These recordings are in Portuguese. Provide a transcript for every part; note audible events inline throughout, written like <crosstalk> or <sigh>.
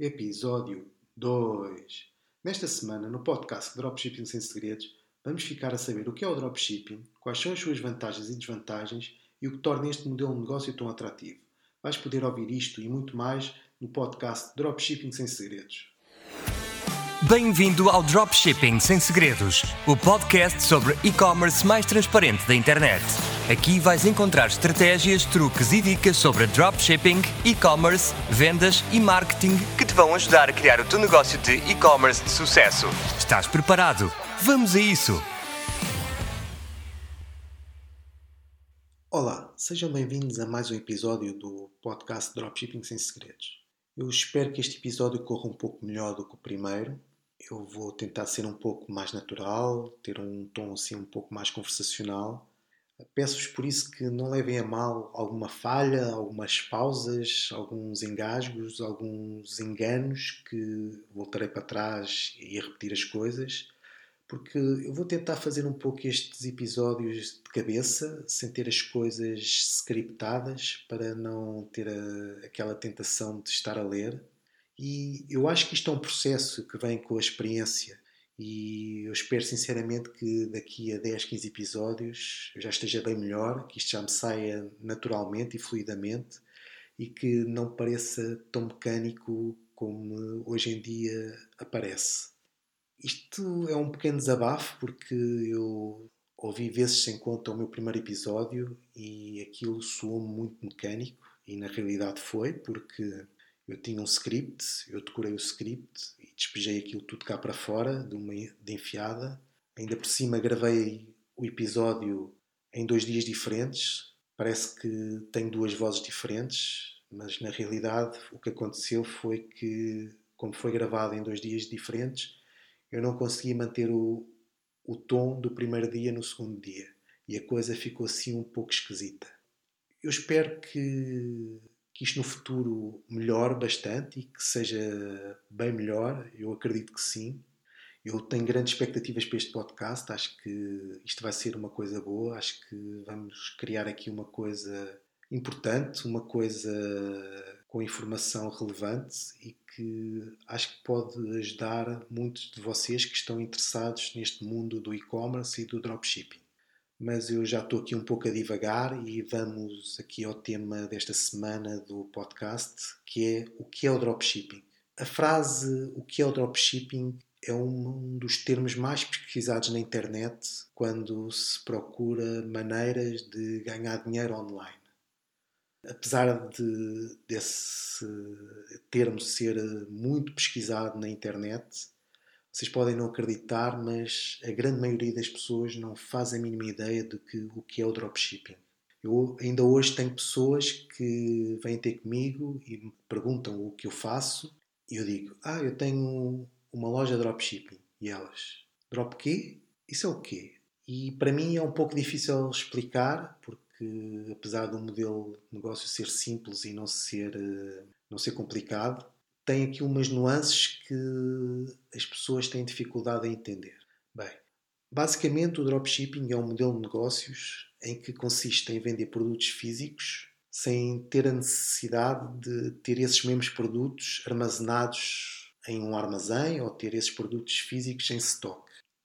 Episódio 2. Nesta semana, no podcast Dropshipping Sem Segredos, vamos ficar a saber o que é o dropshipping, quais são as suas vantagens e desvantagens e o que torna este modelo de negócio tão atrativo. Vais poder ouvir isto e muito mais no podcast Dropshipping Sem Segredos. Bem-vindo ao Dropshipping Sem Segredos, o podcast sobre e-commerce mais transparente da internet. Aqui vais encontrar estratégias, truques e dicas sobre dropshipping, e-commerce, vendas e marketing que te vão ajudar a criar o teu negócio de e-commerce de sucesso. Estás preparado? Vamos a isso! Olá, sejam bem-vindos a mais um episódio do podcast Dropshipping Sem Segredos. Eu espero que este episódio corra um pouco melhor do que o primeiro eu vou tentar ser um pouco mais natural, ter um tom assim um pouco mais conversacional. Peço-vos por isso que não levem a mal alguma falha, algumas pausas, alguns engasgos, alguns enganos que voltarei para trás e repetir as coisas, porque eu vou tentar fazer um pouco estes episódios de cabeça, sem ter as coisas scriptadas, para não ter a, aquela tentação de estar a ler e eu acho que isto é um processo que vem com a experiência. E eu espero sinceramente que daqui a 10, 15 episódios eu já esteja bem melhor, que isto já me saia naturalmente e fluidamente e que não pareça tão mecânico como hoje em dia aparece. Isto é um pequeno desabafo porque eu ouvi vezes sem conta o meu primeiro episódio e aquilo soou muito mecânico e na realidade foi porque eu tinha um script, eu decorei o script despejei aquilo tudo cá para fora, de uma de enfiada. Ainda por cima gravei o episódio em dois dias diferentes. Parece que tenho duas vozes diferentes, mas na realidade o que aconteceu foi que, como foi gravado em dois dias diferentes, eu não conseguia manter o, o tom do primeiro dia no segundo dia. E a coisa ficou assim um pouco esquisita. Eu espero que que isto no futuro melhore bastante e que seja bem melhor. Eu acredito que sim. Eu tenho grandes expectativas para este podcast. Acho que isto vai ser uma coisa boa. Acho que vamos criar aqui uma coisa importante, uma coisa com informação relevante e que acho que pode ajudar muitos de vocês que estão interessados neste mundo do e-commerce e do dropshipping mas eu já estou aqui um pouco a divagar e vamos aqui ao tema desta semana do podcast, que é o que é o dropshipping. A frase o que é o dropshipping é um dos termos mais pesquisados na internet quando se procura maneiras de ganhar dinheiro online. Apesar de, desse termo ser muito pesquisado na internet, vocês podem não acreditar, mas a grande maioria das pessoas não faz a mínima ideia de que, o que é o dropshipping. Eu ainda hoje tenho pessoas que vêm ter comigo e me perguntam o que eu faço e eu digo, ah, eu tenho uma loja de dropshipping. E elas, drop quê? Isso é o quê? E para mim é um pouco difícil explicar, porque apesar do modelo de negócio ser simples e não ser, eh, não ser complicado, tem aqui umas nuances que as pessoas têm dificuldade em entender. Bem, basicamente o dropshipping é um modelo de negócios em que consiste em vender produtos físicos sem ter a necessidade de ter esses mesmos produtos armazenados em um armazém ou ter esses produtos físicos em stock.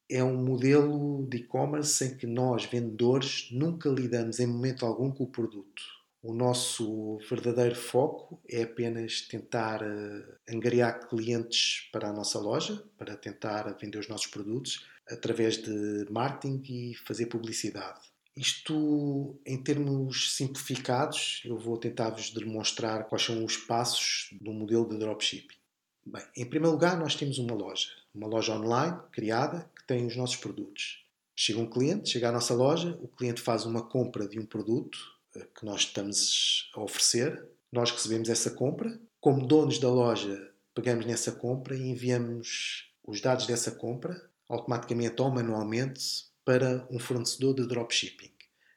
É um modelo de e-commerce em que nós, vendedores, nunca lidamos em momento algum com o produto o nosso verdadeiro foco é apenas tentar uh, angariar clientes para a nossa loja, para tentar vender os nossos produtos através de marketing e fazer publicidade. Isto, em termos simplificados, eu vou tentar-vos demonstrar quais são os passos do modelo de dropshipping. Bem, em primeiro lugar, nós temos uma loja, uma loja online criada que tem os nossos produtos. Chega um cliente, chega à nossa loja, o cliente faz uma compra de um produto, que nós estamos a oferecer. Nós recebemos essa compra. Como donos da loja, pegamos nessa compra e enviamos os dados dessa compra automaticamente ou manualmente para um fornecedor de dropshipping.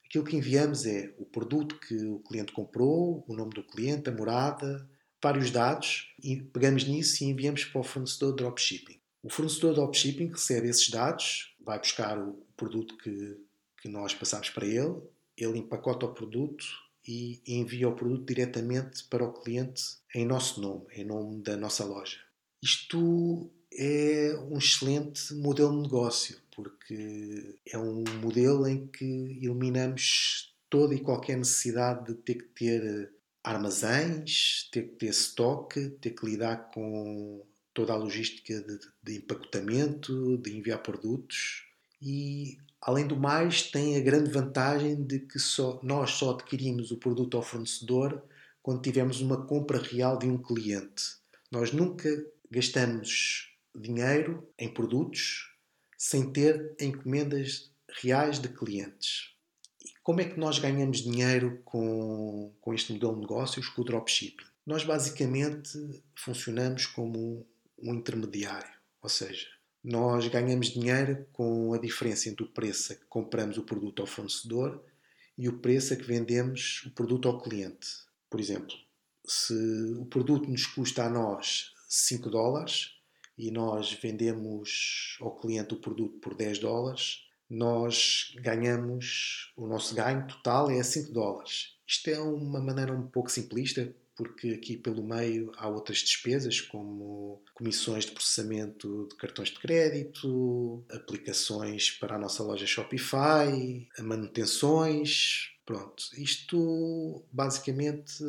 Aquilo que enviamos é o produto que o cliente comprou, o nome do cliente, a morada, vários dados e pegamos nisso e enviamos para o fornecedor de dropshipping. O fornecedor de dropshipping recebe esses dados, vai buscar o produto que, que nós passamos para ele ele empacota o produto e envia o produto diretamente para o cliente em nosso nome, em nome da nossa loja. Isto é um excelente modelo de negócio, porque é um modelo em que eliminamos toda e qualquer necessidade de ter que ter armazéns, ter que ter estoque, ter que lidar com toda a logística de, de empacotamento, de enviar produtos e além do mais tem a grande vantagem de que só, nós só adquirimos o produto ao fornecedor quando tivermos uma compra real de um cliente. Nós nunca gastamos dinheiro em produtos sem ter encomendas reais de clientes. E como é que nós ganhamos dinheiro com, com este modelo de negócios, com o dropshipping? Nós basicamente funcionamos como um intermediário, ou seja, nós ganhamos dinheiro com a diferença entre o preço a que compramos o produto ao fornecedor e o preço a que vendemos o produto ao cliente. Por exemplo, se o produto nos custa a nós 5 dólares e nós vendemos ao cliente o produto por 10 dólares, nós ganhamos, o nosso ganho total é 5 dólares. Isto é uma maneira um pouco simplista, porque aqui pelo meio há outras despesas, como comissões de processamento de cartões de crédito, aplicações para a nossa loja Shopify, manutenções. Pronto, isto basicamente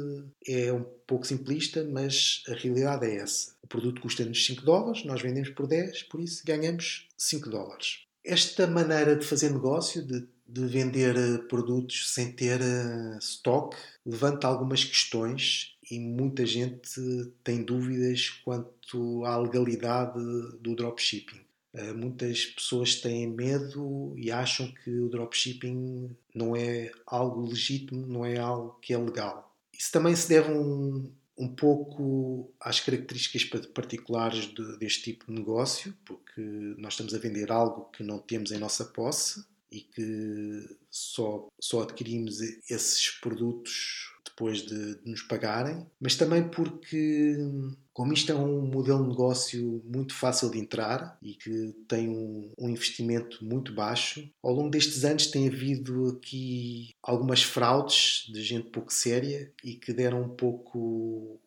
é um pouco simplista, mas a realidade é essa. O produto custa-nos 5 dólares, nós vendemos por 10, por isso ganhamos 5 dólares. Esta maneira de fazer negócio, de de vender eh, produtos sem ter uh, stock levanta algumas questões e muita gente tem dúvidas quanto à legalidade do dropshipping. Uh, muitas pessoas têm medo e acham que o dropshipping não é algo legítimo, não é algo que é legal. Isso também se deve um, um pouco às características particulares de, deste tipo de negócio, porque nós estamos a vender algo que não temos em nossa posse e que só, só adquirimos esses produtos depois de, de, nos pagarem, mas também porque, como isto é um modelo de negócio muito fácil de entrar e que tem um, um investimento muito baixo, ao longo destes anos tem havido aqui algumas fraudes de gente pouco séria e que deram um pouco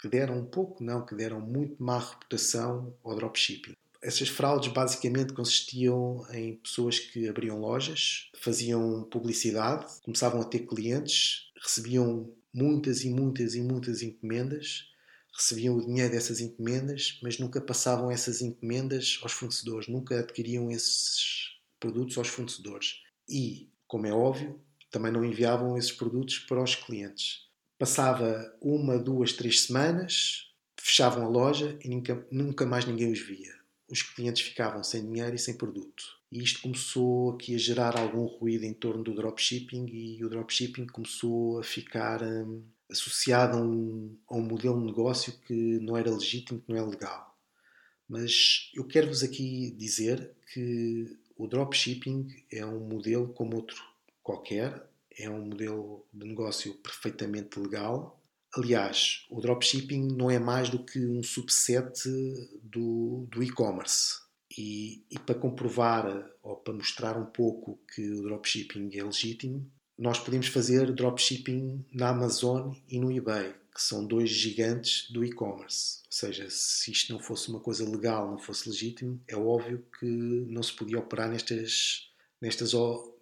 que deram um pouco, não, que deram muito má reputação ao dropshipping. Essas fraudes basicamente consistiam em pessoas que abriam lojas, faziam publicidade, começavam a ter clientes, recebiam muitas e muitas e muitas encomendas, recebiam o dinheiro dessas encomendas, mas nunca passavam essas encomendas aos fornecedores, nunca adquiriam esses produtos aos fornecedores. E, como é óbvio, também não enviavam esses produtos para os clientes. Passava uma, duas, três semanas, fechavam a loja e nunca, nunca mais ninguém os via os clientes ficavam sem dinheiro e sem produto. E isto começou aqui a gerar algum ruído em torno do dropshipping e o dropshipping começou a ficar hum, associado a um, a um modelo de negócio que não era legítimo, que não é legal. Mas eu quero-vos aqui dizer que o dropshipping é um modelo como outro qualquer, é um modelo de negócio perfeitamente legal Aliás, o dropshipping não é mais do que um subset do, do e-commerce. E, e, para comprovar ou para mostrar um pouco que o dropshipping é legítimo, nós podemos fazer dropshipping na Amazon e no eBay, que são dois gigantes do e-commerce. Ou seja, se isto não fosse uma coisa legal, não fosse legítimo, é óbvio que não se podia operar nestas, nestas,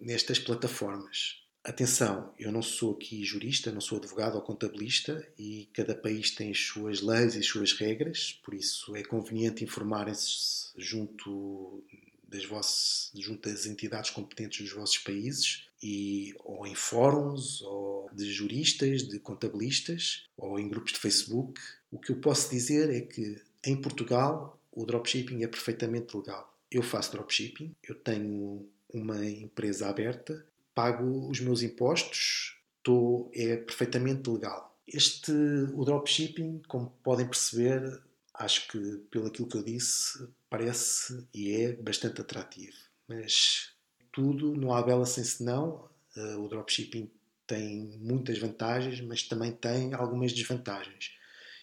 nestas plataformas. Atenção, eu não sou aqui jurista, não sou advogado ou contabilista e cada país tem as suas leis e as suas regras, por isso é conveniente informarem-se junto das, junto das entidades competentes dos vossos países e ou em fóruns ou de juristas, de contabilistas ou em grupos de Facebook. O que eu posso dizer é que em Portugal o dropshipping é perfeitamente legal. Eu faço dropshipping, eu tenho uma empresa aberta pago os meus impostos, estou, é perfeitamente legal. Este, o dropshipping, como podem perceber, acho que pelo aquilo que eu disse, parece e é bastante atrativo. Mas tudo, não há bela sem senão. Uh, o dropshipping tem muitas vantagens, mas também tem algumas desvantagens.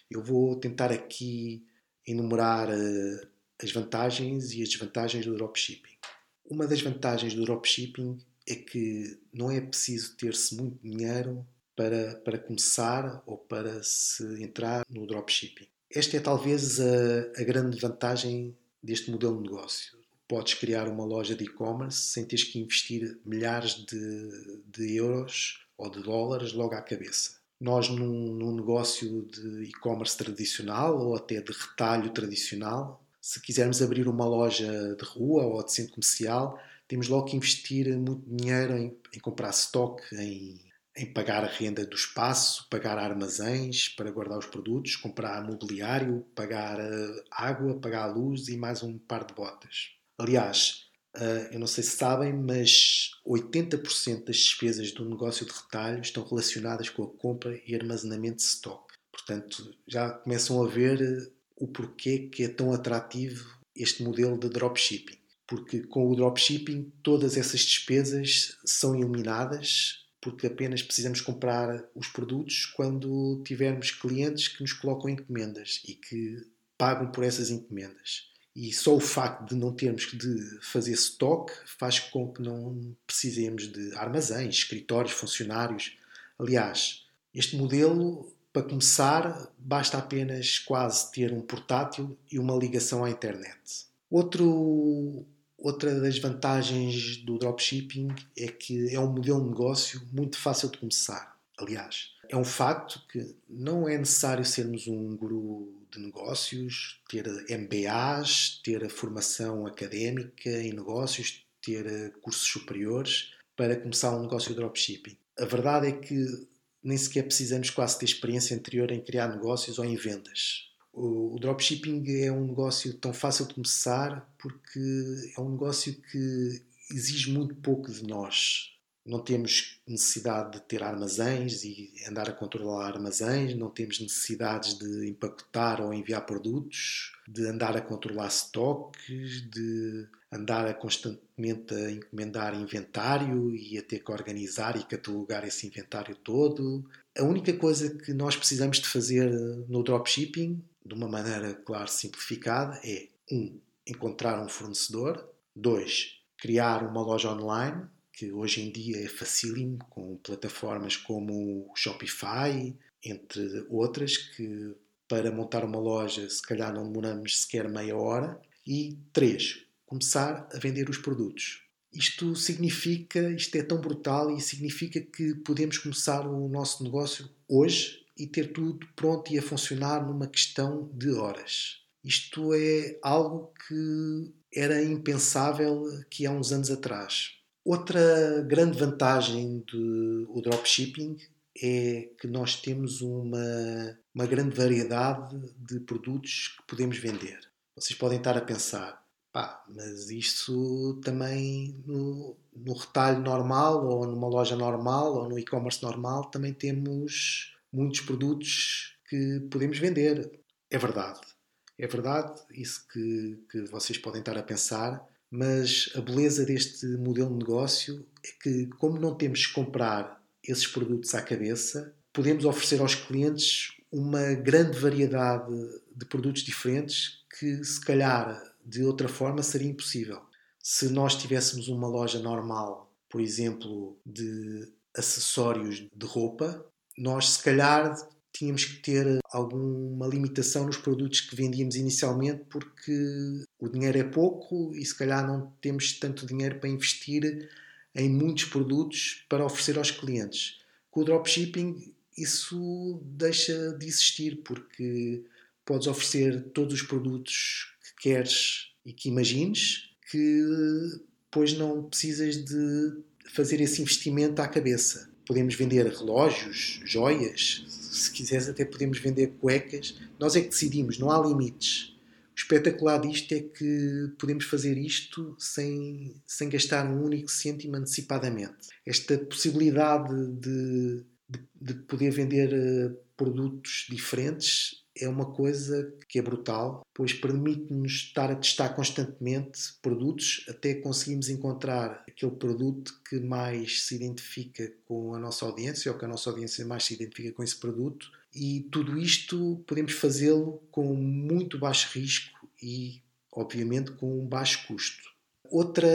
Eu vou tentar aqui enumerar uh, as vantagens e as desvantagens do dropshipping. Uma das vantagens do dropshipping é que não é preciso ter-se muito dinheiro para, para começar ou para se entrar no dropshipping. Esta é talvez a, a grande vantagem deste modelo de negócio. Podes criar uma loja de e-commerce sem teres que investir milhares de, de euros ou de dólares logo à cabeça. Nós, num, num negócio de e-commerce tradicional ou até de retalho tradicional, se quisermos abrir uma loja de rua ou de centro comercial, temos logo que investir muito dinheiro em, em comprar stock, em, em, pagar a renda do espaço, pagar armazéns para guardar os produtos, comprar mobiliário, pagar uh, água, pagar a luz e mais um par de botas. Aliás, uh, eu não sei se sabem, mas 80% das despesas do negócio de retalho estão relacionadas com a compra e armazenamento de stock. Portanto, já começam a ver eh, o porquê que é tão atrativo este modelo de dropshipping porque com o dropshipping todas essas despesas são eliminadas porque apenas precisamos comprar os produtos quando tivermos clientes que nos colocam encomendas e que pagam por essas encomendas. E só o facto de não termos de fazer stock faz com que não precisemos de armazéns, escritórios, funcionários. Aliás, este modelo, para começar, basta apenas quase ter um portátil e uma ligação à internet. Outro Outra das vantagens do dropshipping é que é um modelo de negócio muito fácil de começar. Aliás, é um facto que não é necessário sermos um guru de negócios, ter MBAs, ter a formação académica em negócios, ter cursos superiores para começar um negócio de dropshipping. A verdade é que nem sequer precisamos quase ter experiência anterior em criar negócios ou em vendas. O, dropshipping é um negócio tão fácil de começar porque é um negócio que exige muito pouco de nós. Não temos necessidade de ter armazéns e andar a controlar armazéns, não temos necessidades de empacotar ou enviar produtos, de andar a controlar estoques, de andar a constantemente a encomendar inventário e a ter que organizar e catalogar esse inventário todo. A única coisa que nós precisamos de fazer no dropshipping de uma maneira, claro, simplificada, é um, encontrar um fornecedor, dois, criar uma loja online, que hoje em dia é facílimo, com plataformas como o Shopify, entre outras, que para montar uma loja se calhar não demoramos sequer meia hora. E três, começar a vender os produtos. Isto significa, isto é tão brutal e significa que podemos começar o nosso negócio hoje e ter tudo pronto e a funcionar numa questão de horas. Isto é algo que era impensável aqui há uns anos atrás. Outra grande vantagem do dropshipping é que nós temos uma, uma grande variedade de produtos que podemos vender. Vocês podem estar a pensar, pá, mas isso também no, no retalho normal, ou numa loja normal, ou no e-commerce normal, também temos muitos produtos que podemos vender. É verdade. É verdade, isso que, que vocês podem estar a pensar, mas a beleza deste modelo de negócio é que, como não temos que comprar esses produtos à cabeça, podemos oferecer aos clientes uma grande variedade de produtos diferentes que, se calhar, de outra forma seria impossível. Se nós tivéssemos uma loja normal, por exemplo, de acessórios de roupa, nós se calhar tínhamos que ter alguma limitação nos produtos que vendíamos inicialmente porque o dinheiro é pouco e se calhar não temos tanto dinheiro para investir em muitos produtos para oferecer aos clientes. Com o dropshipping isso deixa de existir porque podes oferecer todos os produtos que queres e que imagines que depois não precisas de fazer esse investimento à cabeça podemos vender relógios, joias, se quiseres até podemos vender cuecas. Nós é que decidimos, não há limites. O espetacular disto é que podemos fazer isto sem, sem gastar um único cêntimo antecipadamente. Esta possibilidade de, de, de poder vender uh, produtos diferentes é uma coisa que é brutal, pois permite-nos estar a testar constantemente produtos até conseguirmos encontrar aquele produto que mais se identifica com a nossa audiência ou que a nossa audiência mais se identifica com esse produto. E tudo isto podemos fazê-lo com muito baixo risco e, obviamente, com um baixo custo. Outra,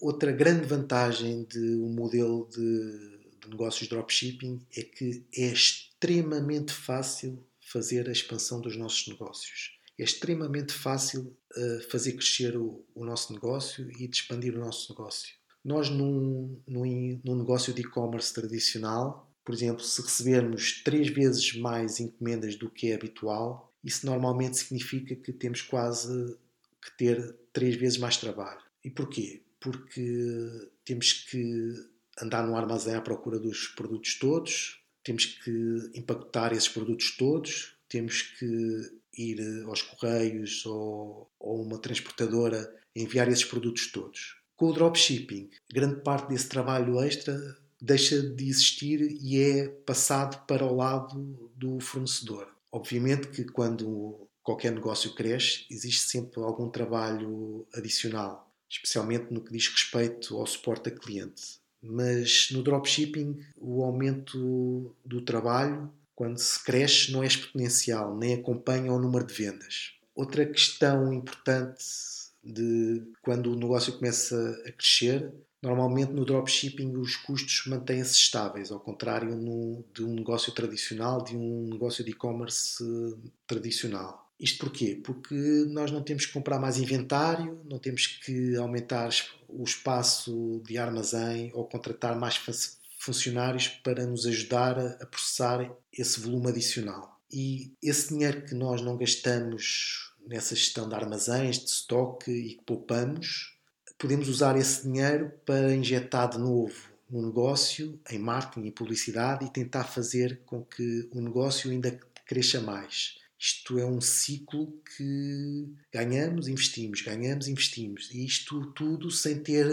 outra grande vantagem de um modelo de de negócios dropshipping é que é extremamente fácil fazer a expansão dos nossos negócios. É extremamente fácil uh, fazer crescer o, o, nosso negócio e de expandir o nosso negócio. Nós, num, num, num negócio de e-commerce tradicional, por exemplo, se recebermos três vezes mais encomendas do que é habitual, isso normalmente significa que temos quase que ter três vezes mais trabalho. E porquê? Porque temos que andar no armazém à procura dos produtos todos, temos que empacotar esses produtos todos, temos que ir aos correios ou, ou uma transportadora enviar esses produtos todos. Com o dropshipping, grande parte desse trabalho extra deixa de existir e é passado para o lado do fornecedor. Obviamente que quando qualquer negócio cresce, existe sempre algum trabalho adicional, especialmente no que diz respeito ao suporte a cliente. Mas no dropshipping, o aumento do trabalho, quando se cresce, não é exponencial, nem acompanha o número de vendas. Outra questão importante de quando o negócio começa a crescer, normalmente no dropshipping os custos mantêm-se estáveis, ao contrário de um negócio tradicional, de um negócio de e-commerce tradicional. Isto porquê? Porque nós não temos que comprar mais inventário, não temos que aumentar o espaço de armazém ou contratar mais funcionários para nos ajudar a processar esse volume adicional. E esse dinheiro que nós não gastamos nessa gestão de armazéns, de estoque e que poupamos, podemos usar esse dinheiro para injetar de novo no negócio, em marketing e publicidade e tentar fazer com que o negócio ainda cresça mais. Isto é um ciclo que ganhamos, investimos, ganhamos, investimos. E isto tudo sem ter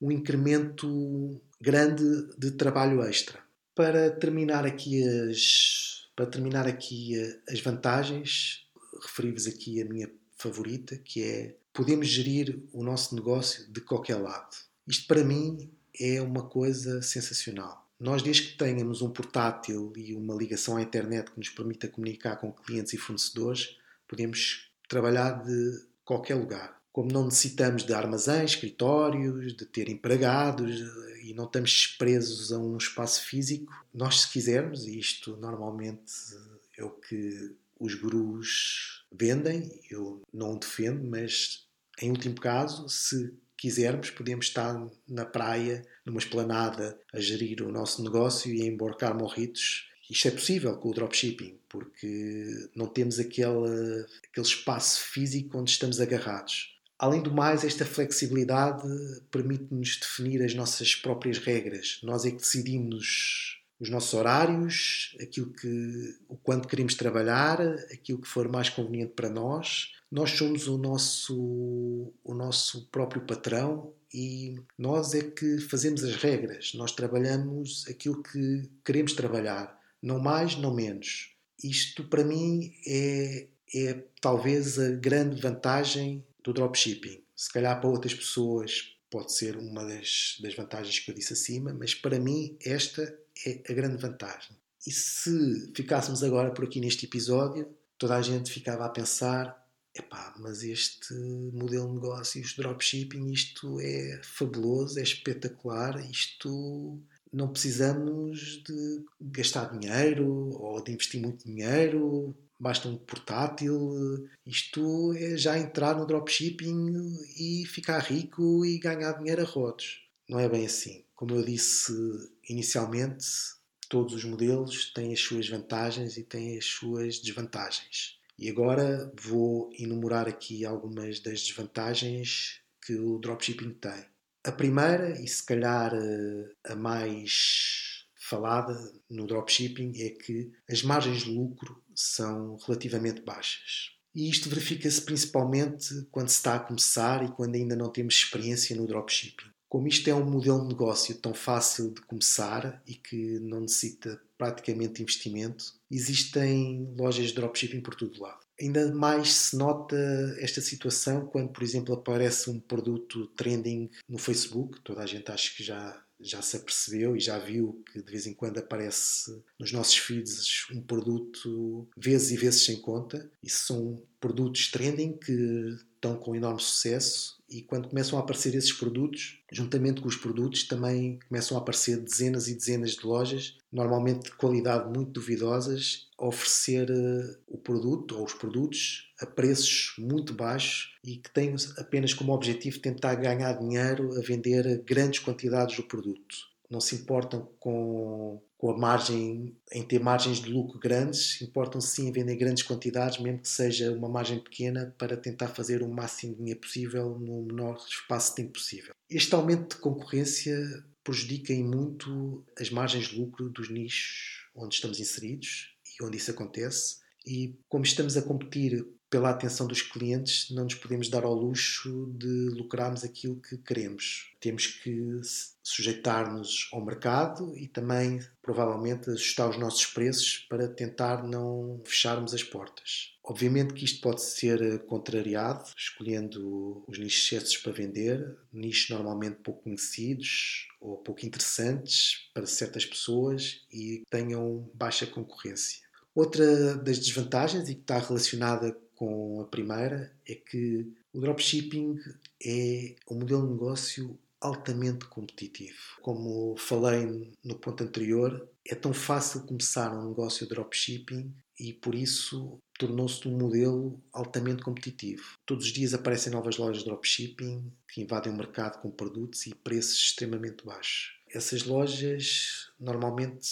um incremento grande de trabalho extra. Para terminar aqui as, para terminar aqui as vantagens, referi-vos aqui a minha favorita, que é podemos gerir o nosso negócio de qualquer lado. Isto para mim é uma coisa sensacional. Nós, desde que tenhamos um portátil e uma ligação à internet que nos permita comunicar com clientes e fornecedores, podemos trabalhar de qualquer lugar. Como não necessitamos de armazéns, escritórios, de ter empregados e não estamos presos a um espaço físico, nós, se quisermos, e isto normalmente é o que os gurus vendem, eu não o defendo, mas em último caso, se quisermos, podemos estar na praia, numa esplanada, a gerir o nosso negócio e a embarcar morritos. Isto é possível com o dropshipping, porque não temos aquele, aquele espaço físico onde estamos agarrados. Além do mais, esta flexibilidade permite-nos definir as nossas próprias regras. Nós é que decidimos os nossos horários, aquilo que, o quanto queremos trabalhar, aquilo que for mais conveniente para nós nós somos o nosso, o nosso próprio patrão e nós é que fazemos as regras, nós trabalhamos aquilo que queremos trabalhar, não mais, não menos. Isto para mim é, é talvez a grande vantagem do dropshipping. Se calhar para outras pessoas pode ser uma das, das vantagens que eu disse acima, mas para mim esta é a grande vantagem. E se ficássemos agora por aqui neste episódio, toda a gente ficava a pensar epá, mas este modelo de negócios dropshipping, isto é fabuloso, é espetacular, isto não precisamos de gastar dinheiro ou de investir muito dinheiro, basta um portátil. Isto é já entrar no dropshipping e ficar rico e ganhar dinheiro a rodos. Não é bem assim. Como eu disse inicialmente, todos os modelos têm as suas vantagens e têm as suas desvantagens. E agora vou enumerar aqui algumas das desvantagens que o dropshipping tem. A primeira, e se calhar eh, a mais falada no dropshipping, é que as margens de lucro são relativamente baixas. E isto verifica-se principalmente quando se está a começar e quando ainda não temos experiência no dropshipping. Como isto é um modelo de negócio tão fácil de começar e que não necessita praticamente investimento, existem lojas de dropshipping por todo lado. Ainda mais se nota esta situação quando, por exemplo, aparece um produto trending no Facebook. Toda a gente acho que já, já se apercebeu e já viu que de vez em quando aparece nos nossos feeds um produto vezes e vezes sem conta. Isso são produtos trending que estão com enorme sucesso e quando começam a aparecer esses produtos, juntamente com os produtos, também começam a aparecer dezenas e dezenas de lojas, normalmente de qualidade muito duvidosas, a oferecer uh, o produto ou os produtos a preços muito baixos e que têm apenas como objetivo tentar ganhar dinheiro a vender grandes quantidades do produto não se importam com, com a margem, em ter margens de lucro grandes, importam sim em vender grandes quantidades, mesmo que seja uma margem pequena, para tentar fazer o máximo de dinheiro possível no menor espaço de tempo possível. Este aumento de concorrência prejudica em muito as margens de lucro dos nichos onde estamos inseridos e onde isso acontece. E como estamos a competir pela atenção dos clientes, não nos podemos dar ao luxo de lucrarmos aquilo que queremos. Temos que sujeitar-nos ao mercado e também, provavelmente, ajustar os nossos preços para tentar não fecharmos as portas. Obviamente que isto pode ser contrariado, escolhendo os nichos certos para vender, nichos normalmente pouco conhecidos ou pouco interessantes para certas pessoas e tenham baixa concorrência. Outra das desvantagens, e que está relacionada com a primeira é que o dropshipping é um modelo de negócio altamente competitivo. Como falei no ponto anterior, é tão fácil começar um negócio de dropshipping e por isso tornou-se um modelo altamente competitivo. Todos os dias aparecem novas lojas de dropshipping que invadem o mercado com produtos e preços extremamente baixos. Essas lojas normalmente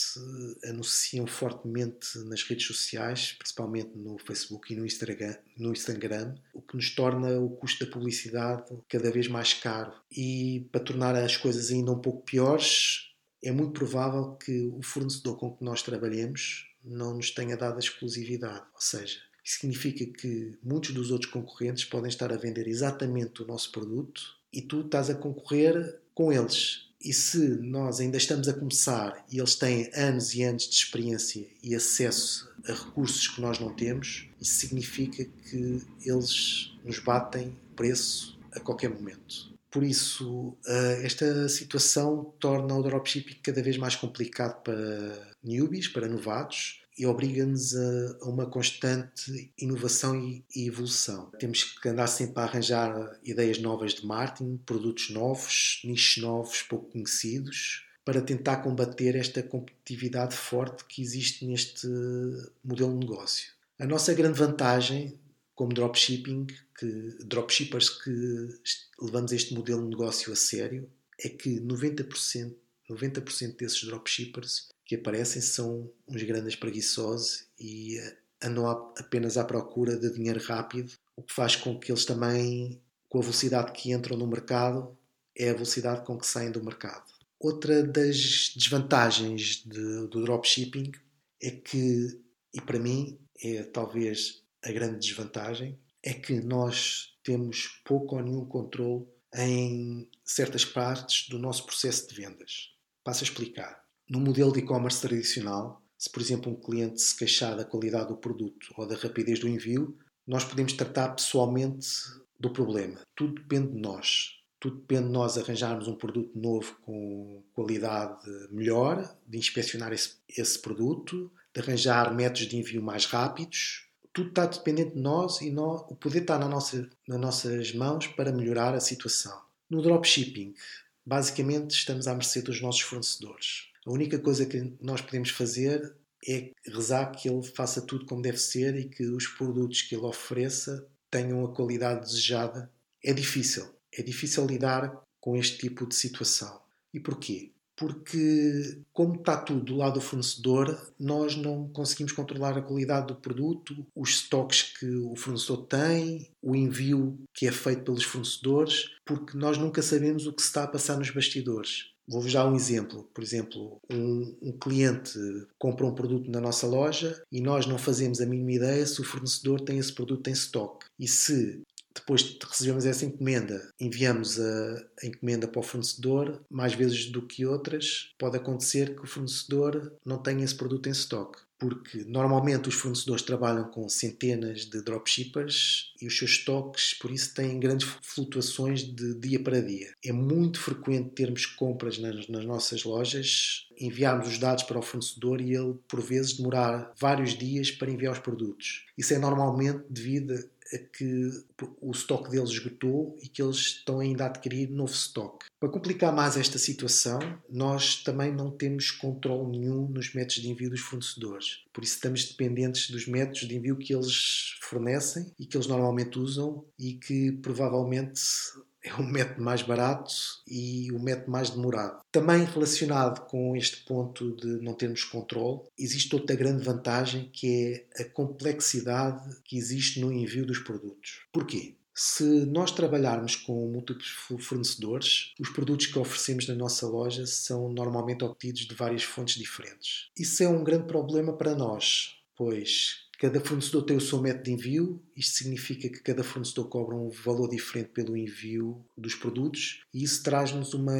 anunciam fortemente nas redes sociais, principalmente no Facebook e no Instagram, no Instagram, o que nos torna o custo da publicidade cada vez mais caro. E para tornar as coisas ainda um pouco piores, é muito provável que o fornecedor com que nós trabalhemos não nos tenha dado a exclusividade. Ou seja, significa que muitos dos outros concorrentes podem estar a vender exatamente o nosso produto e tu estás a concorrer com eles e se nós ainda estamos a começar e eles têm anos e anos de experiência e acesso a recursos que nós não temos, isso significa que eles nos batem preço a qualquer momento. Por isso, eh, esta situação torna o dropshipping cada vez mais complicado para newbies, para novatos, e obriga-nos a, uma constante inovação e, evolução. Temos que andar sempre a arranjar ideias novas de marketing, produtos novos, nichos novos, pouco conhecidos, para tentar combater esta competitividade forte que existe neste modelo de negócio. A nossa grande vantagem como dropshipping, que, dropshippers que levamos este modelo de negócio a sério, é que 90%, 90 desses dropshippers que aparecem são uns grandes preguiçosos e eh, andam apenas à procura de dinheiro rápido, o que faz com que eles também, com a velocidade que entram no mercado, é a velocidade com que saem do mercado. Outra das desvantagens de, do dropshipping é que, e para mim é talvez a grande desvantagem, é que nós temos pouco ou nenhum controle em certas partes do nosso processo de vendas. Passo a explicar. No modelo de e-commerce tradicional, se por exemplo um cliente se queixar da qualidade do produto ou da rapidez do envio, nós podemos tratar pessoalmente do problema. Tudo depende de nós. Tudo depende de nós arranjarmos um produto novo com qualidade melhor, de inspecionar esse, esse produto, de arranjar métodos de envio mais rápidos. Tudo está dependente de nós e nós, o poder está na nossa, nas nossas mãos para melhorar a situação. No dropshipping, basicamente estamos à mercê dos nossos fornecedores. A única coisa que nós podemos fazer é rezar que ele faça tudo como deve ser e que os produtos que ele ofereça tenham a qualidade desejada. É difícil. É difícil lidar com este tipo de situação. E porquê? Porque, como está tudo do lado do fornecedor, nós não conseguimos controlar a qualidade do produto, os estoques que o fornecedor tem, o envio que é feito pelos fornecedores, porque nós nunca sabemos o que se está a passar nos bastidores. Vou-vos dar um exemplo. Por exemplo, um, um, cliente compra um produto na nossa loja e nós não fazemos a mínima ideia se o fornecedor tem esse produto em stock. E se depois de recebermos essa encomenda, enviamos a, a, encomenda para o fornecedor, mais vezes do que outras, pode acontecer que o fornecedor não tenha esse produto em stock porque normalmente os fornecedores trabalham com centenas de dropshippers e os seus estoques, por isso, têm grandes flutuações de dia para dia. É muito frequente termos compras nas, nas nossas lojas, enviarmos os dados para o fornecedor e ele, por vezes, demorar vários dias para enviar os produtos. Isso é normalmente devido que o estoque deles esgotou e que eles estão ainda a adquirir novo estoque. Para complicar mais esta situação, nós também não temos controle nenhum nos métodos de envio dos fornecedores. Por isso estamos dependentes dos métodos de envio que eles fornecem e que eles normalmente usam e que provavelmente é o método mais barato e o método mais demorado. Também relacionado com este ponto de não termos controle, existe outra grande vantagem que é a complexidade que existe no envio dos produtos. Porquê? Se nós trabalharmos com múltiplos fornecedores, os produtos que oferecemos na nossa loja são normalmente obtidos de várias fontes diferentes. Isso é um grande problema para nós, pois Cada fornecedor tem o seu método de envio, isto significa que cada fornecedor cobra um valor diferente pelo envio dos produtos e isso traz-nos uma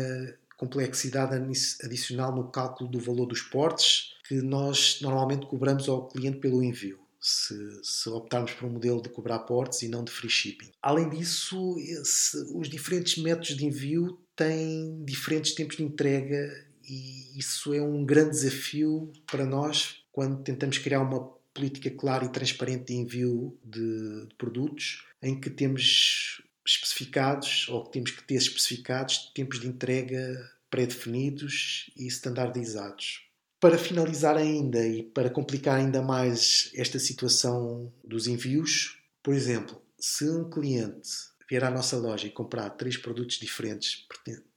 complexidade adicional no cálculo do valor dos portes que nós normalmente cobramos ao cliente pelo envio. Se, se, optarmos por um modelo de cobrar portes e não de free shipping. Além disso, esse, os diferentes métodos de envio têm diferentes tempos de entrega e isso é um grande desafio para nós quando tentamos criar uma política clara e transparente de envio de, de produtos, em que temos especificados, ou que temos que ter especificados, tempos de entrega pré-definidos e standardizados. Para finalizar ainda e para complicar ainda mais esta situação dos envios, por exemplo, se um cliente vier à nossa loja e comprar três produtos diferentes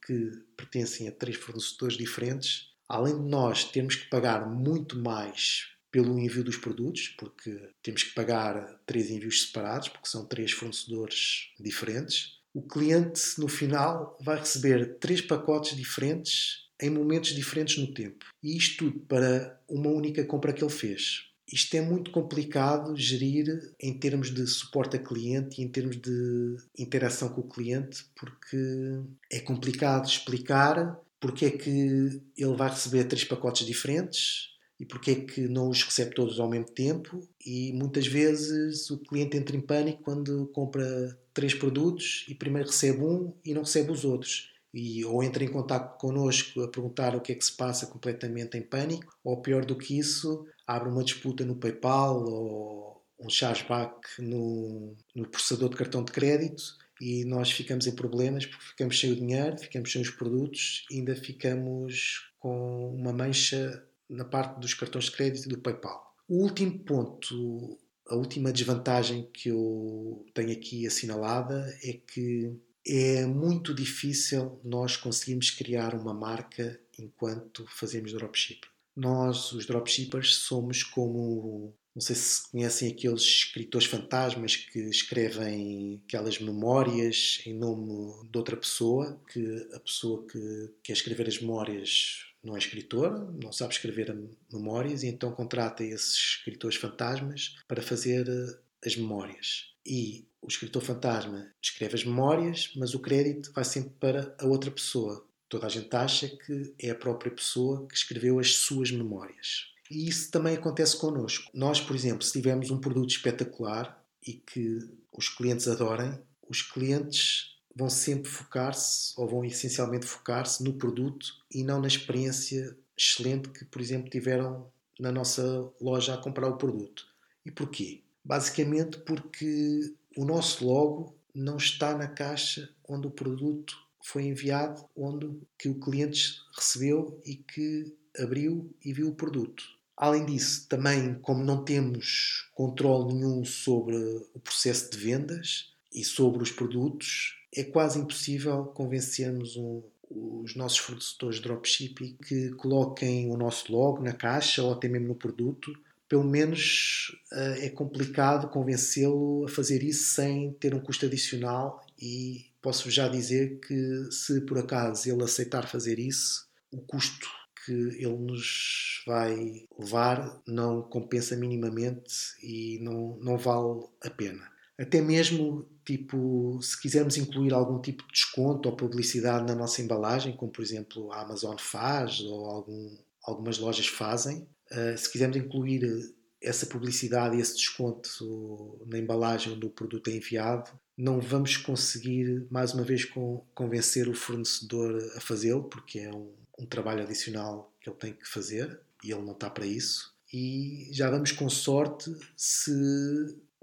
que pertencem a três fornecedores diferentes, além de nós termos que pagar muito mais pelo envio dos produtos, porque temos que pagar três envios separados, porque são três fornecedores diferentes. O cliente, no final, vai receber três pacotes diferentes em momentos diferentes no tempo. E isto tudo para uma única compra que ele fez. Isto é muito complicado gerir em termos de suporte a cliente e em termos de interação com o cliente, porque é complicado explicar porque é que ele vai receber três pacotes diferentes, e porque é que não os recebe todos ao mesmo tempo? E muitas vezes o cliente entra em pânico quando compra três produtos e primeiro recebe um e não recebe os outros. E ou entra em contato connosco a perguntar o que é que se passa completamente em pânico ou pior do que isso abre uma disputa no PayPal ou um chargeback no, no processador de cartão de crédito e nós ficamos em problemas porque ficamos sem o dinheiro, ficamos sem os produtos ainda ficamos com uma mancha na parte dos cartões de crédito e do PayPal. O último ponto, a última desvantagem que eu tenho aqui assinalada é que é muito difícil nós conseguirmos criar uma marca enquanto fazemos dropshipping. Nós, os dropshippers, somos como não sei se conhecem aqueles escritores fantasmas que escrevem aquelas memórias em nome de outra pessoa, que a pessoa que quer escrever as memórias não é escritor, não sabe escrever memórias e então contrata esses escritores fantasmas para fazer eh, as memórias. E o escritor fantasma escreve as memórias, mas o crédito vai sempre para a outra pessoa. Toda a gente acha que é a própria pessoa que escreveu as suas memórias. E isso também acontece connosco. Nós, por exemplo, se tivermos um produto espetacular e que os clientes adorem, os clientes vão sempre focar-se, ou vão essencialmente focar-se no produto e não na experiência excelente que, por exemplo, tiveram na nossa loja a comprar o produto. E porquê? Basicamente porque o nosso logo não está na caixa onde o produto foi enviado, onde que o cliente recebeu e que abriu e viu o produto. Além disso, também como não temos controle nenhum sobre o processo de vendas e sobre os produtos, é quase impossível convencermos um, os nossos fornecedores de dropshipping que coloquem o nosso logo na caixa ou até mesmo no produto. Pelo menos uh, é complicado convencê-lo a fazer isso sem ter um custo adicional e posso já dizer que se por acaso ele aceitar fazer isso, o custo que ele nos vai levar não compensa minimamente e não, não vale a pena. Até mesmo, tipo, se quisermos incluir algum tipo de desconto ou publicidade na nossa embalagem, como por exemplo a Amazon faz ou algum, algumas lojas fazem, uh, se quisermos incluir essa publicidade e esse desconto na embalagem onde o produto é enviado, não vamos conseguir, mais uma vez, convencer o fornecedor a fazê-lo, porque é um, um trabalho adicional que ele tem que fazer e ele não está para isso. E já vamos com sorte se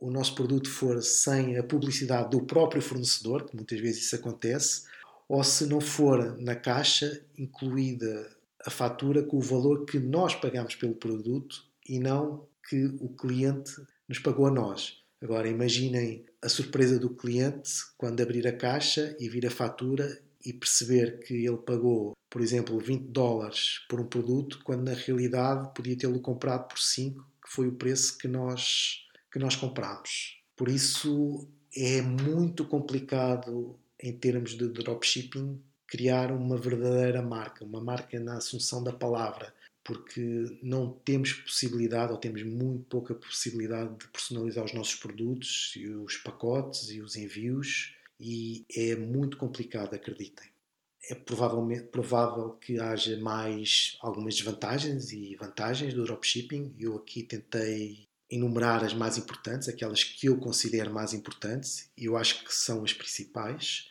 o nosso produto for sem a publicidade do próprio fornecedor, que muitas vezes isso acontece, ou se não for na caixa incluída a fatura com o valor que nós pagamos pelo produto e não que o cliente nos pagou a nós. Agora imaginem a surpresa do cliente quando abrir a caixa e vir a fatura e perceber que ele pagou, por exemplo, 20 dólares por um produto, quando na realidade podia tê-lo comprado por 5, que foi o preço que nós, que nós comprámos. Por isso é muito complicado, em termos de dropshipping, criar uma verdadeira marca, uma marca na assunção da palavra, porque não temos possibilidade ou temos muito pouca possibilidade de personalizar os nossos produtos e os pacotes e os envios e é muito complicado, acreditem. É provavelmente provável que haja mais algumas desvantagens e vantagens do dropshipping. Eu aqui tentei enumerar as mais importantes, aquelas que eu considero mais importantes, e eu acho que são as principais.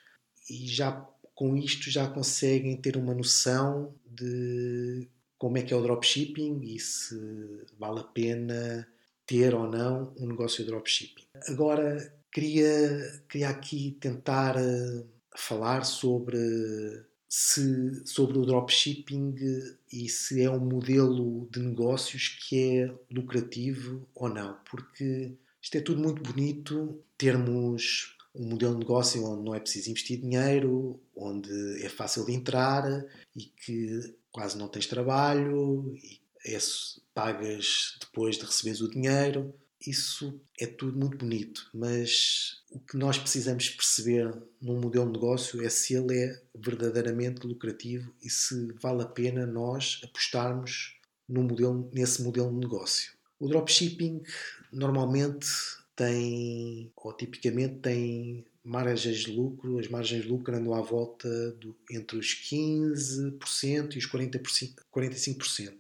E já com isto já conseguem ter uma noção de como é que é o dropshipping e se vale a pena ter ou não um negócio de dropshipping. Agora, Queria, queria aqui tentar uh, falar sobre, se, sobre o dropshipping e se é um modelo de negócios que é lucrativo ou não, porque isto é tudo muito bonito, termos um modelo de negócio onde não é preciso investir dinheiro, onde é fácil de entrar e que quase não tens trabalho e é, pagas depois de receberes o dinheiro isso é tudo muito bonito, mas o que nós precisamos perceber num modelo de negócio é se ele é verdadeiramente lucrativo e se vale a pena nós apostarmos modelo, nesse modelo de negócio. O dropshipping normalmente tem, ou tipicamente tem margens de lucro, as margens de lucro andam à volta do, entre os 15% e os 40%, 45%.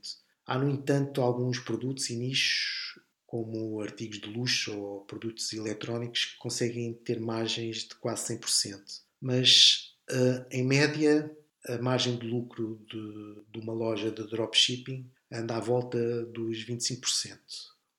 Há, no entanto, alguns produtos e nichos como artigos de luxo ou produtos eletrónicos que conseguem ter margens de quase 100%. Mas, uh, em média, a margem de lucro de, de, uma loja de dropshipping anda à volta dos 25%.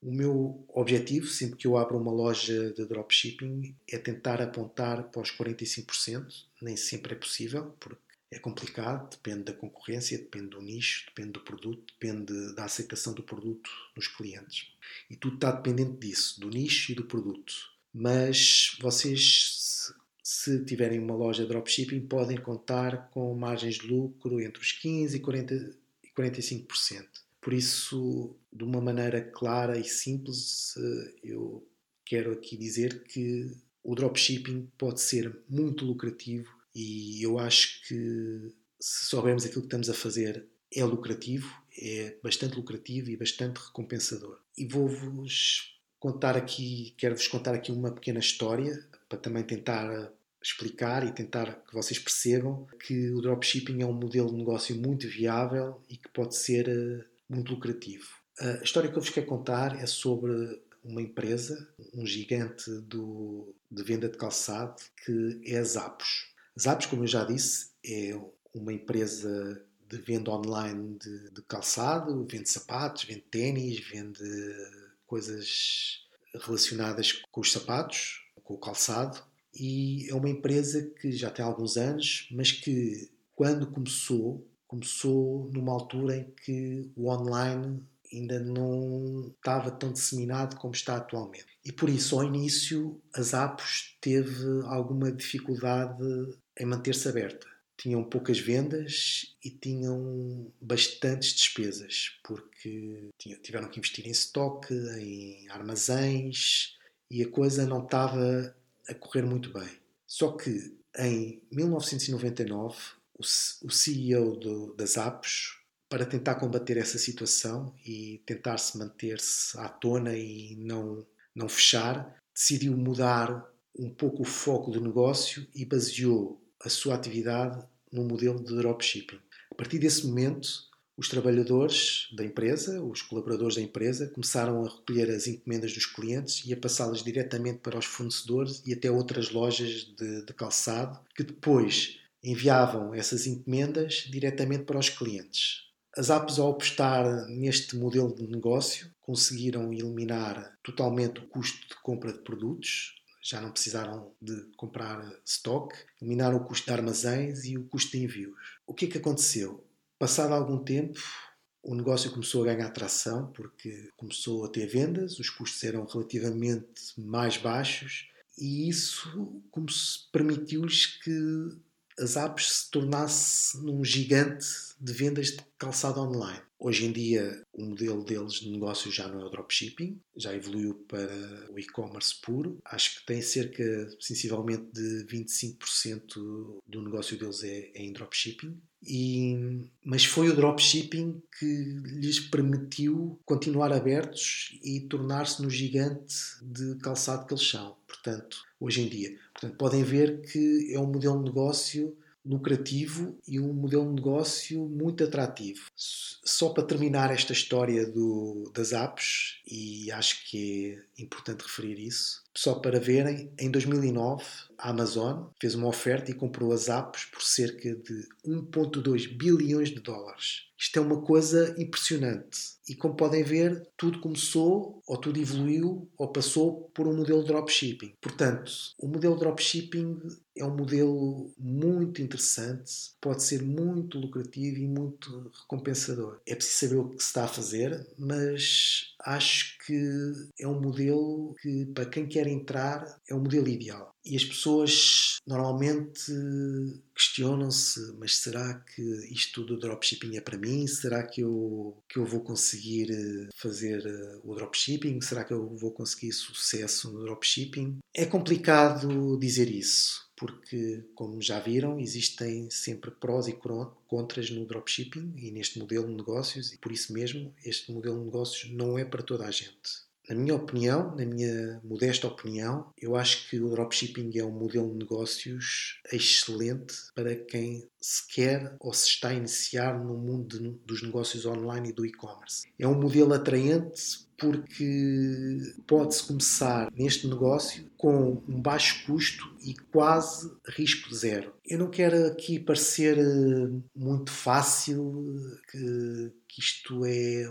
O meu objetivo, sempre que eu abro uma loja de dropshipping, é tentar apontar para os 45%. Nem sempre é possível, porque é complicado, depende da concorrência, depende do nicho, depende do produto, depende da aceitação do produto nos clientes. E tudo está dependente disso, do nicho e do produto. Mas vocês, se tiverem uma loja de dropshipping, podem contar com margens de lucro entre os 15% e, 40, e 45%. Por isso, de uma maneira clara e simples, eh, eu quero aqui dizer que o dropshipping pode ser muito lucrativo e eu acho que se soubermos aquilo que estamos a fazer é lucrativo, é bastante lucrativo e bastante recompensador. E vou-vos contar aqui, quero-vos contar aqui uma pequena história para também tentar explicar e tentar que vocês percebam que o dropshipping é um modelo de negócio muito viável e que pode ser eh, muito lucrativo. A história que eu vos quero contar é sobre uma empresa, um gigante do, de venda de calçado, que é a Zappos. Zappos, como eu já disse, é uma empresa de venda online de, de calçado, vende sapatos, vende ténis, vende coisas relacionadas com os sapatos, com o calçado, e é uma empresa que já tem alguns anos, mas que quando começou, começou numa altura em que o online ainda não estava tão disseminado como está atualmente. E por isso, ao início, as apps teve alguma dificuldade em manter-se aberta. Tinham poucas vendas e tinham bastantes despesas, porque tiveram que investir em estoque, em armazéns e a coisa não estava a correr muito bem. Só que em 1999, o CEO do, das apps, para tentar combater essa situação e tentar se manter-se à tona e não, não fechar, decidiu mudar um pouco o foco do negócio e baseou a sua atividade num modelo de dropshipping. A partir desse momento, os trabalhadores da empresa, os colaboradores da empresa, começaram a recolher as encomendas dos clientes e a passá-las diretamente para os fornecedores e até outras lojas de, de calçado, que depois enviavam essas encomendas diretamente para os clientes. As apps, ao apostar neste modelo de negócio, conseguiram eliminar totalmente o custo de compra de produtos, já não precisaram de comprar stock, eliminaram o custo de armazéns e o custo de envios. O que é que aconteceu? Passado algum tempo, o negócio começou a ganhar tração porque começou a ter vendas, os custos eram relativamente mais baixos e isso permitiu-lhes que as apps se tornasse num gigante de vendas de calçado online. Hoje em dia, o modelo deles de negócio já não é o dropshipping, já evoluiu para o e-commerce puro. Acho que tem cerca, sensivelmente, de 25% do negócio deles é, é em dropshipping. E, mas foi o dropshipping que lhes permitiu continuar abertos e tornar-se no gigante de calçado que eles são. Portanto, hoje em dia. Portanto, podem ver que é um modelo de negócio lucrativo e um modelo de negócio muito atrativo. Só para terminar esta história do, das apps, e acho que é importante referir isso, só para verem, em 2009 a Amazon fez uma oferta e comprou as apps por cerca de 1,2 bilhões de dólares. Isto é uma coisa impressionante. E como podem ver, tudo começou, ou tudo evoluiu, ou passou por um modelo de dropshipping. Portanto, o modelo de dropshipping é um modelo muito interessante, pode ser muito lucrativo e muito recompensador. É preciso saber o que se está a fazer, mas acho que é um modelo que, para quem quer entrar, é um modelo ideal. E as pessoas normalmente questionam-se: mas será que isto do dropshipping é para mim? Será que eu, que eu vou conseguir eh, fazer eh, o dropshipping? Será que eu vou conseguir sucesso no dropshipping? É complicado dizer isso porque, como já viram, existem sempre prós e contras no dropshipping e neste modelo de negócios, e por isso mesmo este modelo de negócios não é para toda a gente. Na minha opinião, na minha modesta opinião, eu acho que o dropshipping é um modelo de negócios excelente para quem se quer ou se está a iniciar no mundo dos negócios online e do e-commerce. É um modelo atraente porque pode-se começar neste negócio com um baixo custo e quase risco zero. Eu não quero aqui parecer eh, muito fácil que, que isto é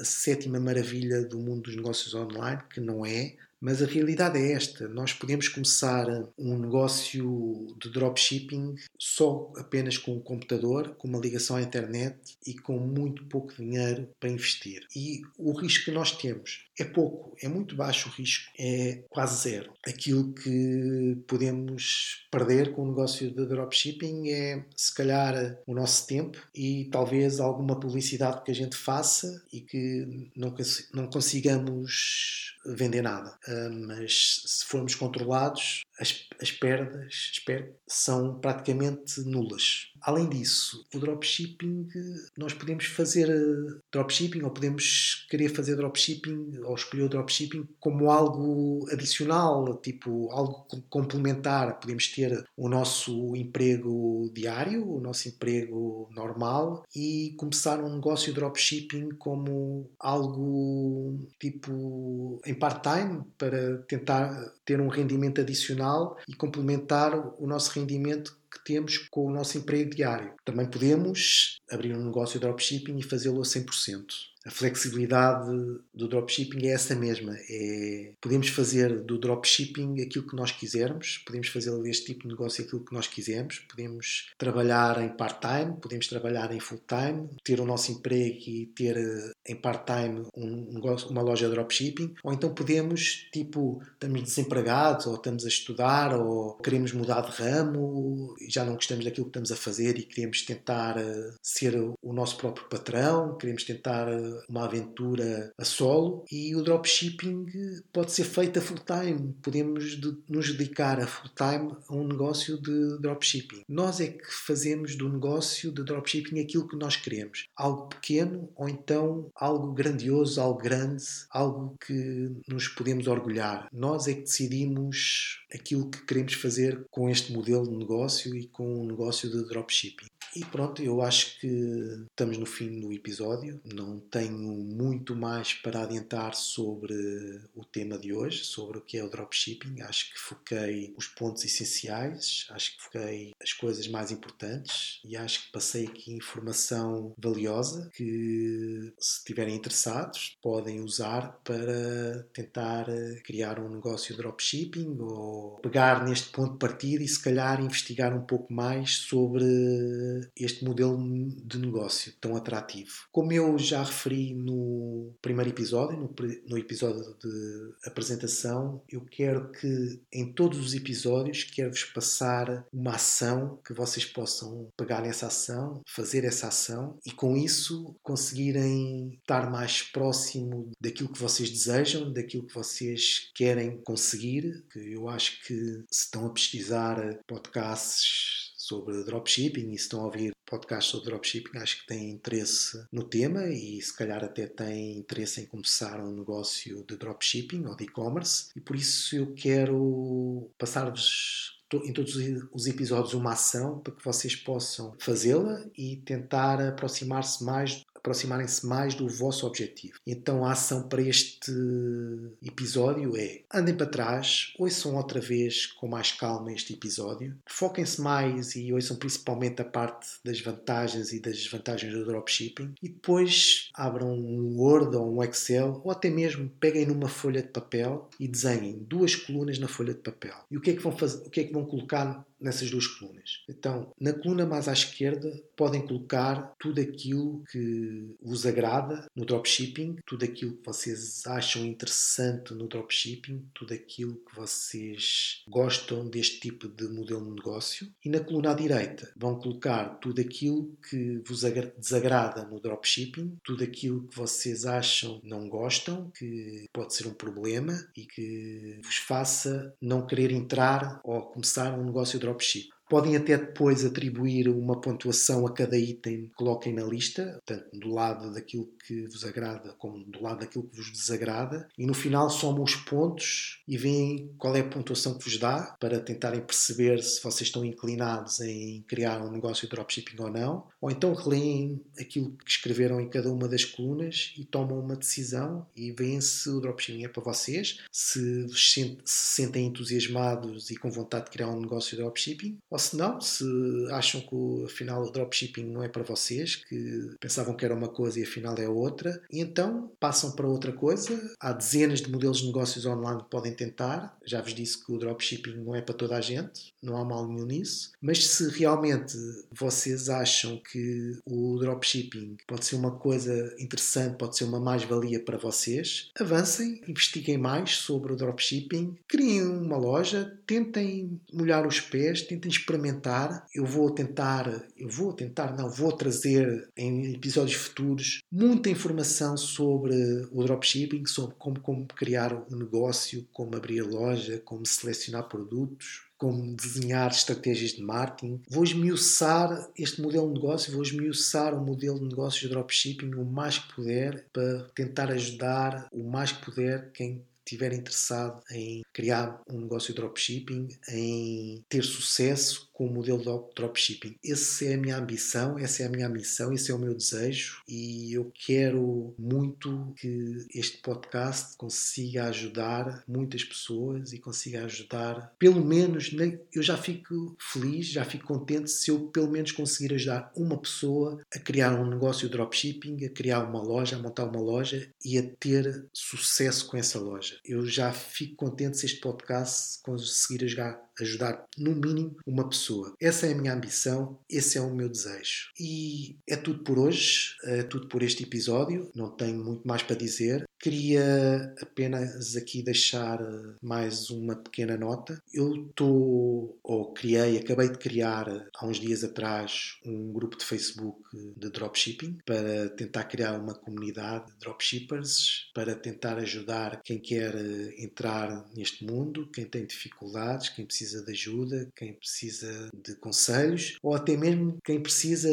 a sétima maravilha do mundo dos negócios online, que não é. Mas a realidade é esta: nós podemos começar um negócio de dropshipping só apenas com um computador, com uma ligação à internet e com muito pouco dinheiro para investir. E o risco que nós temos é pouco, é muito baixo o risco, é quase zero. Aquilo que podemos perder com o negócio de dropshipping é, se calhar, o nosso tempo e talvez alguma publicidade que a gente faça e que não, não consigamos vender nada. Uh, mas se formos controlados, as, as perdas espero, são praticamente nulas. Além disso, o dropshipping, nós podemos fazer eh, dropshipping ou podemos querer fazer dropshipping ou escolher o dropshipping como algo adicional, tipo algo complementar. Podemos ter o nosso emprego diário, o nosso emprego normal e começar um negócio de dropshipping como algo tipo em part-time para tentar ter um rendimento adicional e complementar o nosso rendimento que temos com o nosso emprego diário. Também podemos abrir um negócio de dropshipping e fazê-lo a 100% a flexibilidade do dropshipping é essa mesma. É, podemos fazer do dropshipping aquilo que nós quisermos, podemos fazer deste tipo de negócio aquilo que nós quisermos, podemos trabalhar em part-time, podemos trabalhar em full-time, ter o nosso emprego e ter eh, em part-time um negócio, uma loja de dropshipping, ou então podemos, tipo, estamos desempregados, ou estamos a estudar, ou queremos mudar de ramo, já não gostamos daquilo que estamos a fazer e queremos tentar eh, ser o nosso próprio patrão, queremos tentar eh, uma aventura a solo e o dropshipping pode ser feito a full time. Podemos de, nos dedicar a full time a um negócio de dropshipping. Nós é que fazemos do negócio de dropshipping aquilo que nós queremos. Algo pequeno ou então algo grandioso, algo grande, algo que nos podemos orgulhar. Nós é que decidimos aquilo que queremos fazer com este modelo de negócio e com o negócio de dropshipping. E pronto, eu acho que estamos no fim do episódio. Não tenho muito mais para adiantar sobre o tema de hoje, sobre o que é o dropshipping. Acho que foquei os pontos essenciais, acho que foquei as coisas mais importantes e acho que passei aqui informação valiosa que, se estiverem interessados, podem usar para tentar criar um negócio de dropshipping ou pegar neste ponto de partida e se calhar investigar um pouco mais sobre este modelo de negócio tão atrativo. Como eu já referi no primeiro episódio, no, no episódio de apresentação, eu quero que em todos os episódios quero-vos passar uma ação que vocês possam pegar nessa ação, fazer essa ação e com isso conseguirem estar mais próximo daquilo que vocês desejam, daquilo que vocês querem conseguir. Que eu acho que se estão a pesquisar podcasts sobre dropshipping e se estão a ouvir podcasts sobre dropshipping, acho que têm interesse no tema e se calhar até têm interesse em começar um negócio de dropshipping ou de e-commerce. E por isso eu quero passar-vos em todos os episódios uma ação para que vocês possam fazê-la e tentar aproximar-se mais aproximarem-se mais do vosso objetivo. Então a ação para este episódio é andem para trás, ouçam outra vez com mais calma este episódio, foquem-se mais e ouçam principalmente a parte das vantagens e das desvantagens do dropshipping e depois abram um Word ou um Excel ou até mesmo peguem numa folha de papel e desenhem duas colunas na folha de papel. E o que é que vão fazer, o que é que vão colocar nessas duas colunas. Então, na coluna mais à esquerda, podem colocar tudo aquilo que vos agrada no dropshipping, tudo aquilo que vocês acham interessante no dropshipping, tudo aquilo que vocês gostam deste tipo de modelo de negócio. E na coluna à direita, vão colocar tudo aquilo que vos desagrada no dropshipping, tudo aquilo que vocês acham não gostam, que pode ser um problema e que vos faça não querer entrar ou começar um negócio de dropship. Podem até depois atribuir uma pontuação a cada item que coloquem na lista, tanto do lado daquilo que vos agrada como do lado daquilo que vos desagrada, e no final somam os pontos e veem qual é a pontuação que vos dá para tentarem perceber se vocês estão inclinados em criar um negócio de dropshipping ou não, ou então releem aquilo que escreveram em cada uma das colunas e tomam uma decisão e veem se o dropshipping é para vocês, se se sentem entusiasmados e com vontade de criar um negócio de dropshipping ou se não, se acham que afinal o dropshipping não é para vocês, que pensavam que era uma coisa e afinal é outra, e então passam para outra coisa. Há dezenas de modelos de negócios online que podem tentar. Já vos disse que o dropshipping não é para toda a gente, não há mal nenhum nisso. Mas se realmente vocês acham que o dropshipping pode ser uma coisa interessante, pode ser uma mais-valia para vocês, avancem, investiguem mais sobre o dropshipping, criem uma loja, tentem molhar os pés, tentem experimentar. Eu vou tentar, eu vou tentar, não, vou trazer em episódios futuros muita informação sobre o dropshipping, sobre como, como criar um negócio, como abrir a loja, como selecionar produtos, como desenhar estratégias de marketing. Vou esmiuçar este modelo de negócio, vou esmiuçar o modelo de negócio de dropshipping o mais que puder para tentar ajudar o mais que puder quem estiver interessado em criar um negócio de dropshipping, em ter sucesso com o modelo de dropshipping. Essa é a minha ambição, essa é a minha missão, esse é o meu desejo e eu quero muito que este podcast consiga ajudar muitas pessoas e consiga ajudar, pelo menos, eu já fico feliz, já fico contente se eu pelo menos conseguir ajudar uma pessoa a criar um negócio de dropshipping, a criar uma loja, a montar uma loja e a ter sucesso com essa loja. Eu já fico contente se este podcast conseguir ajudar ajudar no mínimo uma pessoa. Essa é a minha ambição, esse é o meu desejo. E é tudo por hoje, é tudo por este episódio. Não tenho muito mais para dizer. Queria apenas aqui deixar mais uma pequena nota. Eu estou, ou criei, acabei de criar há uns dias atrás um grupo de Facebook de dropshipping para tentar criar uma comunidade de dropshippers, para tentar ajudar quem quer entrar neste mundo, quem tem dificuldades, quem precisa de ajuda, quem precisa de conselhos, ou até mesmo quem precisa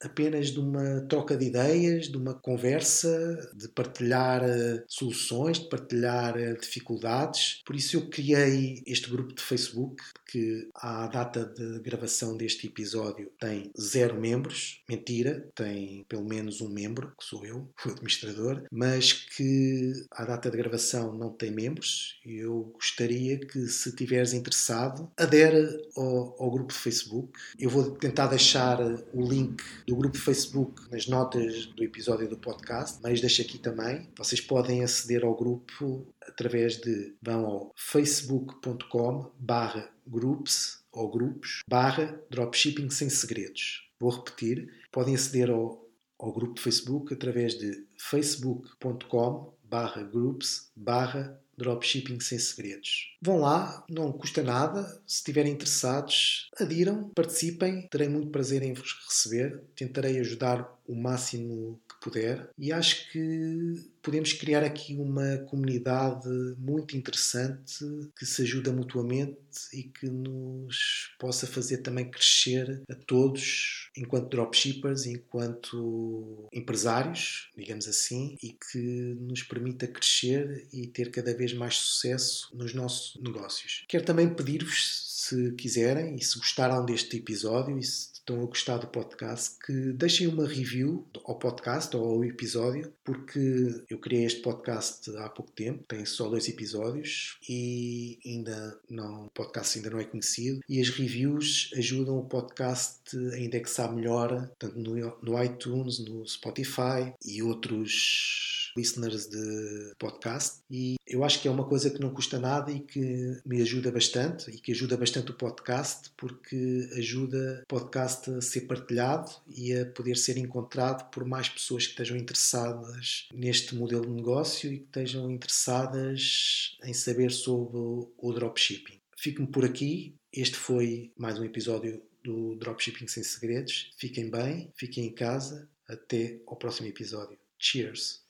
apenas de uma troca de ideias, de uma conversa, de partilhar eh, soluções, de partilhar eh, dificuldades. Por isso eu criei este grupo de Facebook que à data de gravação deste episódio tem zero membros. Mentira, tem pelo menos um membro, que sou eu, <laughs> o administrador, mas que à data de gravação não tem membros. Eu gostaria que, se tiveres interessado, adere ao, ao grupo Facebook. Eu vou tentar deixar o link do grupo Facebook nas notas do episódio do podcast, mas deixo aqui também. Vocês podem aceder ao grupo através de vão ao facebook.com barra groups ou grupos barra dropshipping sem segredos. Vou repetir, podem aceder ao, ao grupo Facebook através de facebook.com barra groups barra dropshipping sem segredos. Vão lá, não custa nada. Se estiverem interessados, adiram, participem. Terei muito prazer em vos receber. Tentarei ajudar o máximo puder. E acho que podemos criar aqui uma comunidade muito interessante que se ajuda mutuamente e que nos possa fazer também crescer a todos enquanto dropshippers, enquanto empresários, digamos assim, e que nos permita crescer e ter cada vez mais sucesso nos nossos negócios. Quero também pedir-vos se quiserem e se gostaram deste episódio e se estão a gostar do podcast, que deixem uma review ao podcast ou ao episódio, porque eu criei este podcast há pouco tempo, tem só dois episódios e ainda não, o podcast ainda não é conhecido e as reviews ajudam o podcast a indexar melhor, tanto no, no iTunes, no Spotify e outros listeners de podcast. E eu acho que é uma coisa que não custa nada e que me ajuda bastante e que ajuda bastante o podcast porque ajuda o podcast a ser partilhado e a poder ser encontrado por mais pessoas que estejam interessadas neste modelo de negócio e que estejam interessadas em saber sobre o dropshipping. Fico-me por aqui. Este foi mais um episódio do Dropshipping Sem Segredos. Fiquem bem, fiquem em casa. Até ao próximo episódio. Cheers!